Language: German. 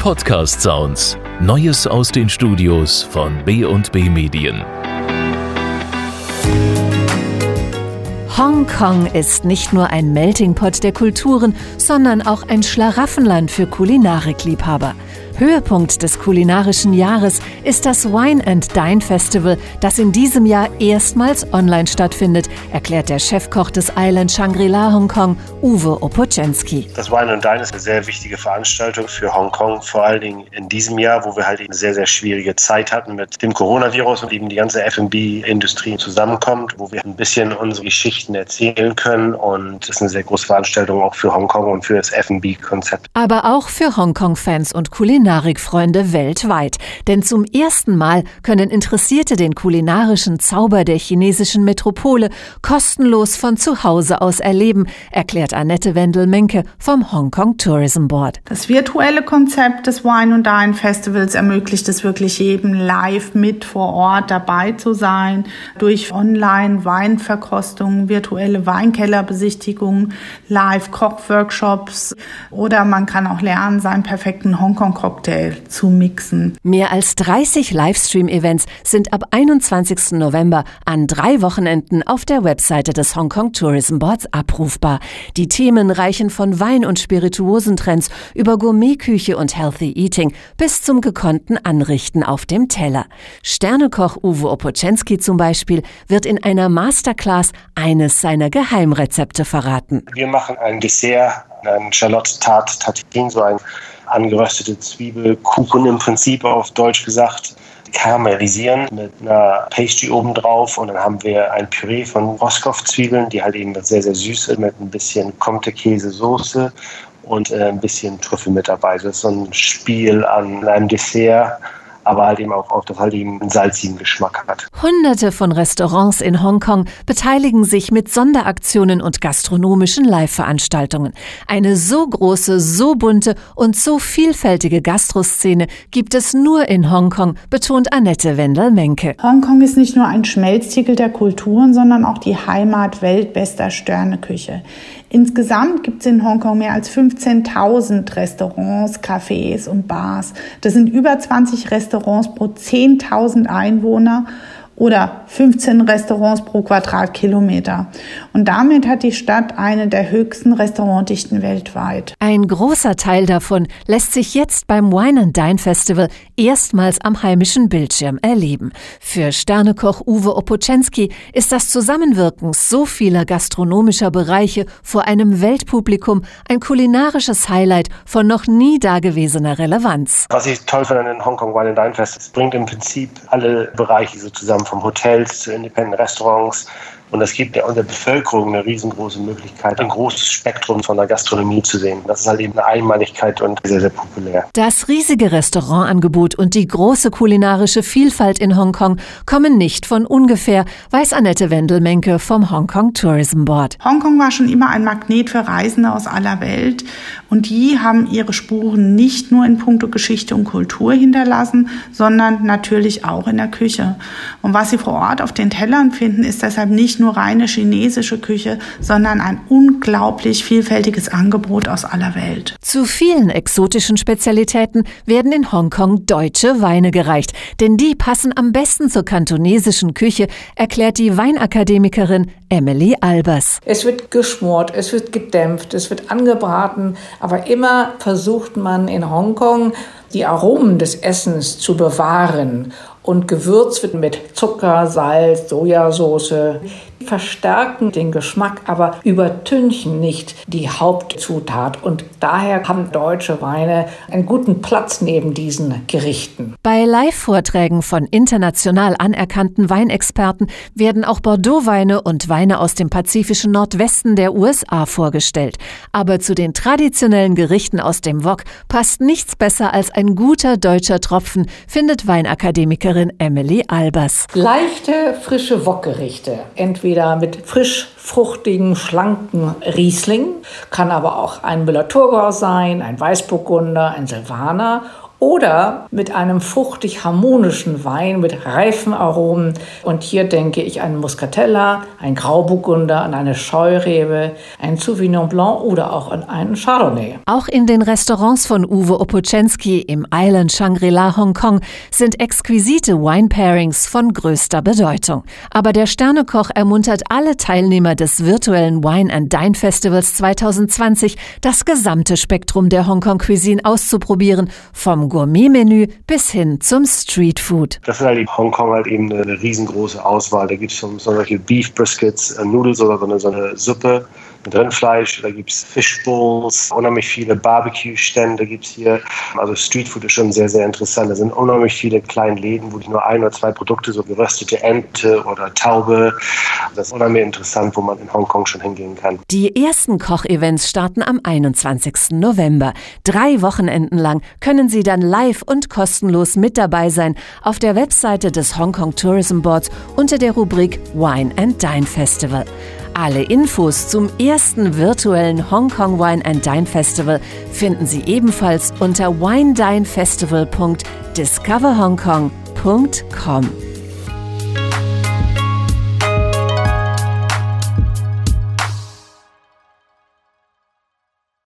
Podcast Sounds. Neues aus den Studios von B&B Medien. Hongkong ist nicht nur ein Melting Pot der Kulturen, sondern auch ein Schlaraffenland für Kulinarikliebhaber. Höhepunkt des kulinarischen Jahres ist das Wine and Dine Festival, das in diesem Jahr erstmals online stattfindet, erklärt der Chefkoch des Island Shangri-La Hongkong, Uwe Opoczenski. Das Wine and Dine ist eine sehr wichtige Veranstaltung für Hongkong, vor allen Dingen in diesem Jahr, wo wir halt eine sehr, sehr schwierige Zeit hatten mit dem Coronavirus und eben die ganze F&B-Industrie zusammenkommt, wo wir ein bisschen unsere Geschichten erzählen können und es ist eine sehr große Veranstaltung auch für Hongkong und für das F&B-Konzept. Aber auch für Hongkong-Fans und Kulinarik Kulinarikfreunde weltweit. Denn zum ersten Mal können Interessierte den kulinarischen Zauber der chinesischen Metropole kostenlos von zu Hause aus erleben, erklärt Annette Wendel-Menke vom Hong Kong Tourism Board. Das virtuelle Konzept des Wine and Dine Festivals ermöglicht es wirklich jedem live mit vor Ort dabei zu sein, durch Online-Weinverkostungen, virtuelle Weinkellerbesichtigungen, Live-Kochworkshops oder man kann auch lernen, seinen perfekten Hongkong-Cocktail Cocktail zu mixen. Mehr als 30 Livestream-Events sind ab 21. November an drei Wochenenden auf der Webseite des Hong Kong Tourism Boards abrufbar. Die Themen reichen von Wein- und Spirituosentrends über Gourmetküche und Healthy Eating bis zum gekonnten Anrichten auf dem Teller. Sternekoch Uwe Opoczenski zum Beispiel wird in einer Masterclass eines seiner Geheimrezepte verraten. Wir machen ein Dessert, ein Charlotte Tart Tatin, so ein angeröstete Zwiebelkuchen im Prinzip auf Deutsch gesagt karamellisieren mit einer Pastry obendrauf und dann haben wir ein Püree von Roscoff-Zwiebeln, die halt eben sehr, sehr süß sind mit ein bisschen Comte-Käse-Soße und äh, ein bisschen Trüffel mit dabei. Das ist so ein Spiel an einem Dessert, aber halt eben auch, auch dass halt eben einen salzigen Geschmack hat. Hunderte von Restaurants in Hongkong beteiligen sich mit Sonderaktionen und gastronomischen Live-Veranstaltungen. Eine so große, so bunte und so vielfältige Gastroszene gibt es nur in Hongkong, betont Annette Wendel-Menke. Hongkong ist nicht nur ein Schmelztiegel der Kulturen, sondern auch die Heimat weltbester Sterneküche. Insgesamt gibt es in Hongkong mehr als 15.000 Restaurants, Cafés und Bars. Das sind über 20 Restaurants pro 10.000 Einwohner oder 15 Restaurants pro Quadratkilometer. Und damit hat die Stadt eine der höchsten Restaurantdichten weltweit. Ein großer Teil davon lässt sich jetzt beim Wine and Dine Festival erstmals am heimischen Bildschirm erleben. Für Sternekoch Uwe Opoczenski ist das Zusammenwirken so vieler gastronomischer Bereiche vor einem Weltpublikum ein kulinarisches Highlight von noch nie dagewesener Relevanz. Was ich toll finde an den Hongkong Wine and Dine Fest, es bringt im Prinzip alle Bereiche so zusammen vom Hotels zu Independent Restaurants, und das gibt ja der Bevölkerung eine riesengroße Möglichkeit, ein großes Spektrum von der Gastronomie zu sehen. Das ist halt eben eine Einmaligkeit und sehr, sehr populär. Das riesige Restaurantangebot und die große kulinarische Vielfalt in Hongkong kommen nicht von ungefähr, weiß Annette Wendelmenke vom Hongkong Tourism Board. Hongkong war schon immer ein Magnet für Reisende aus aller Welt und die haben ihre Spuren nicht nur in puncto Geschichte und Kultur hinterlassen, sondern natürlich auch in der Küche. Und was sie vor Ort auf den Tellern finden, ist deshalb nicht nur reine chinesische Küche, sondern ein unglaublich vielfältiges Angebot aus aller Welt. Zu vielen exotischen Spezialitäten werden in Hongkong deutsche Weine gereicht, denn die passen am besten zur kantonesischen Küche, erklärt die Weinakademikerin Emily Albers. Es wird geschmort, es wird gedämpft, es wird angebraten, aber immer versucht man in Hongkong die Aromen des Essens zu bewahren und gewürzt wird mit Zucker, Salz, Sojasauce verstärken den Geschmack, aber übertünchen nicht die Hauptzutat. Und daher haben deutsche Weine einen guten Platz neben diesen Gerichten. Bei Live-Vorträgen von international anerkannten Weinexperten werden auch Bordeaux-Weine und Weine aus dem pazifischen Nordwesten der USA vorgestellt. Aber zu den traditionellen Gerichten aus dem Wok passt nichts besser als ein guter deutscher Tropfen, findet Weinakademikerin Emily Albers. Leichte, frische Wokgerichte, entweder entweder mit frisch fruchtigen, schlanken Riesling, kann aber auch ein Müller-Thurgau sein, ein Weißburgunder, ein Silvaner oder mit einem fruchtig harmonischen Wein mit reifen Aromen. Und hier denke ich an Muscatella, ein Grauburgunder, an eine Scheurebe, ein Sauvignon Blanc oder auch an einen Chardonnay. Auch in den Restaurants von Uwe Opoczenski im Island Shangri-La Hongkong sind exquisite Wine Pairings von größter Bedeutung. Aber der Sternekoch ermuntert alle Teilnehmer des virtuellen Wine and Dine Festivals 2020, das gesamte Spektrum der Hongkong Cuisine auszuprobieren, vom Gourmet-Menü bis hin zum Streetfood. Das ist halt in Hongkong halt eben eine riesengroße Auswahl. Da gibt es zum Beispiel Beef Briskets, äh, Nudels so eine, Suppe Rindfleisch, da gibt es Fishbowls, unheimlich viele Barbecue-Stände gibt es hier. Also Streetfood ist schon sehr, sehr interessant. Da sind unheimlich viele kleine Läden, wo ich nur ein oder zwei Produkte, so geröstete Ente oder Taube. Das ist unheimlich interessant, wo man in Hongkong schon hingehen kann. Die ersten Kochevents starten am 21. November. Drei Wochenenden lang können Sie dann live und kostenlos mit dabei sein auf der Webseite des Hongkong Tourism Boards unter der Rubrik Wine and Dine Festival. Alle Infos zum ersten virtuellen Hong Kong Wine and Dine Festival finden Sie ebenfalls unter winedinefestival.discoverhongkong.com.